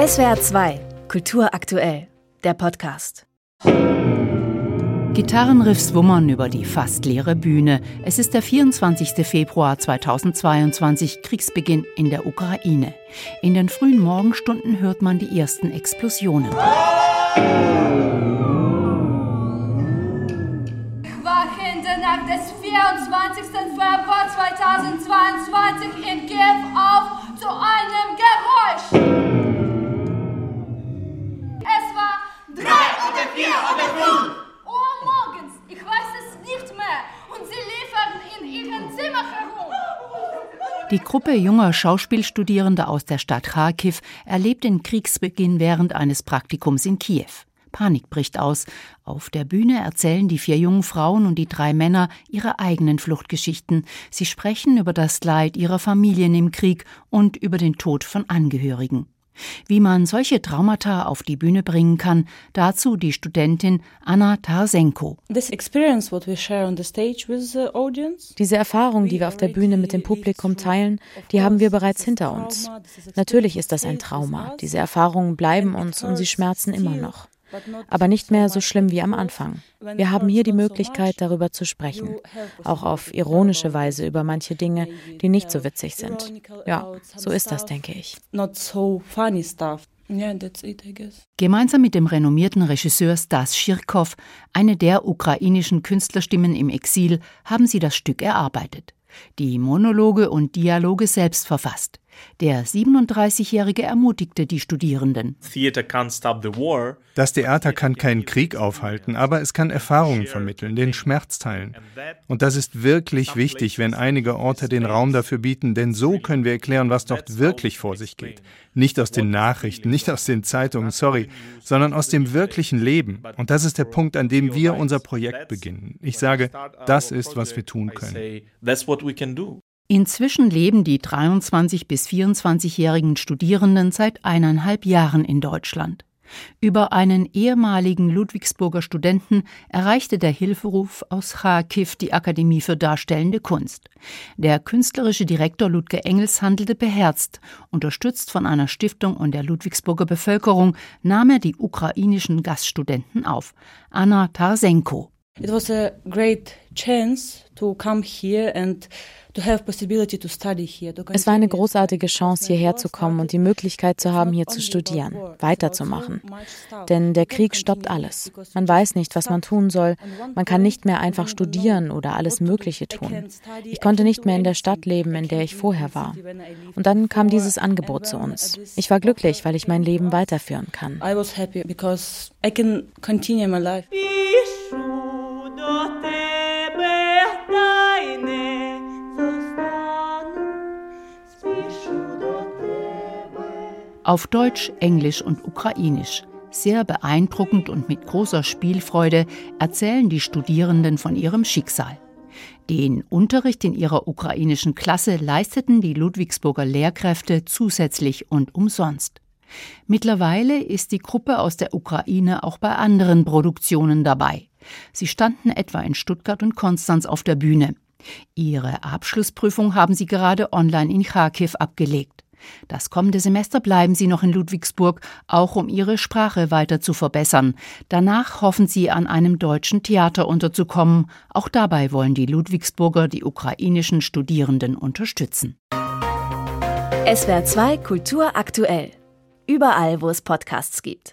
SWR 2, Kultur aktuell, der Podcast. Gitarrenriffs wummern über die fast leere Bühne. Es ist der 24. Februar 2022, Kriegsbeginn in der Ukraine. In den frühen Morgenstunden hört man die ersten Explosionen. Wachende Nacht des 24. Februar 2022 in Kiew auf zu einem Geräusch. Und sie liefern in ihrem Zimmer herum. Die Gruppe junger Schauspielstudierender aus der Stadt Kharkiv erlebt den Kriegsbeginn während eines Praktikums in Kiew. Panik bricht aus. Auf der Bühne erzählen die vier jungen Frauen und die drei Männer ihre eigenen Fluchtgeschichten. Sie sprechen über das Leid ihrer Familien im Krieg und über den Tod von Angehörigen. Wie man solche Traumata auf die Bühne bringen kann, dazu die Studentin Anna Tarsenko. Diese Erfahrung, die wir auf der Bühne mit dem Publikum teilen, die haben wir bereits hinter uns. Natürlich ist das ein Trauma. Diese Erfahrungen bleiben uns und sie schmerzen immer noch aber nicht mehr so schlimm wie am Anfang. Wir haben hier die Möglichkeit, darüber zu sprechen, auch auf ironische Weise über manche Dinge, die nicht so witzig sind. Ja, so ist das, denke ich. Gemeinsam mit dem renommierten Regisseur Stas Schirkow, eine der ukrainischen Künstlerstimmen im Exil, haben sie das Stück erarbeitet. Die Monologe und Dialoge selbst verfasst. Der 37-Jährige ermutigte die Studierenden. Das Theater kann keinen Krieg aufhalten, aber es kann Erfahrungen vermitteln, den Schmerz teilen. Und das ist wirklich wichtig, wenn einige Orte den Raum dafür bieten, denn so können wir erklären, was dort wirklich vor sich geht. Nicht aus den Nachrichten, nicht aus den Zeitungen, sorry, sondern aus dem wirklichen Leben. Und das ist der Punkt, an dem wir unser Projekt beginnen. Ich sage, das ist, was wir tun können. Inzwischen leben die 23 bis 24-jährigen Studierenden seit eineinhalb Jahren in Deutschland. Über einen ehemaligen Ludwigsburger Studenten erreichte der Hilferuf aus Kharkiv die Akademie für Darstellende Kunst. Der künstlerische Direktor Ludger Engels handelte beherzt. Unterstützt von einer Stiftung und der Ludwigsburger Bevölkerung nahm er die ukrainischen Gaststudenten auf. Anna Tarsenko. It was a great chance to come here and es war eine großartige Chance, hierher zu kommen und die Möglichkeit zu haben, hier zu studieren, weiterzumachen. Denn der Krieg stoppt alles. Man weiß nicht, was man tun soll. Man kann nicht mehr einfach studieren oder alles Mögliche tun. Ich konnte nicht mehr in der Stadt leben, in der ich vorher war. Und dann kam dieses Angebot zu uns. Ich war glücklich, weil ich mein Leben weiterführen kann. I was happy because I can continue my life. Auf Deutsch, Englisch und Ukrainisch. Sehr beeindruckend und mit großer Spielfreude erzählen die Studierenden von ihrem Schicksal. Den Unterricht in ihrer ukrainischen Klasse leisteten die Ludwigsburger Lehrkräfte zusätzlich und umsonst. Mittlerweile ist die Gruppe aus der Ukraine auch bei anderen Produktionen dabei. Sie standen etwa in Stuttgart und Konstanz auf der Bühne. Ihre Abschlussprüfung haben sie gerade online in Kharkiv abgelegt. Das kommende Semester bleiben sie noch in Ludwigsburg, auch um ihre Sprache weiter zu verbessern. Danach hoffen sie, an einem deutschen Theater unterzukommen. Auch dabei wollen die Ludwigsburger die ukrainischen Studierenden unterstützen. SWR 2 Kultur aktuell. Überall, wo es Podcasts gibt.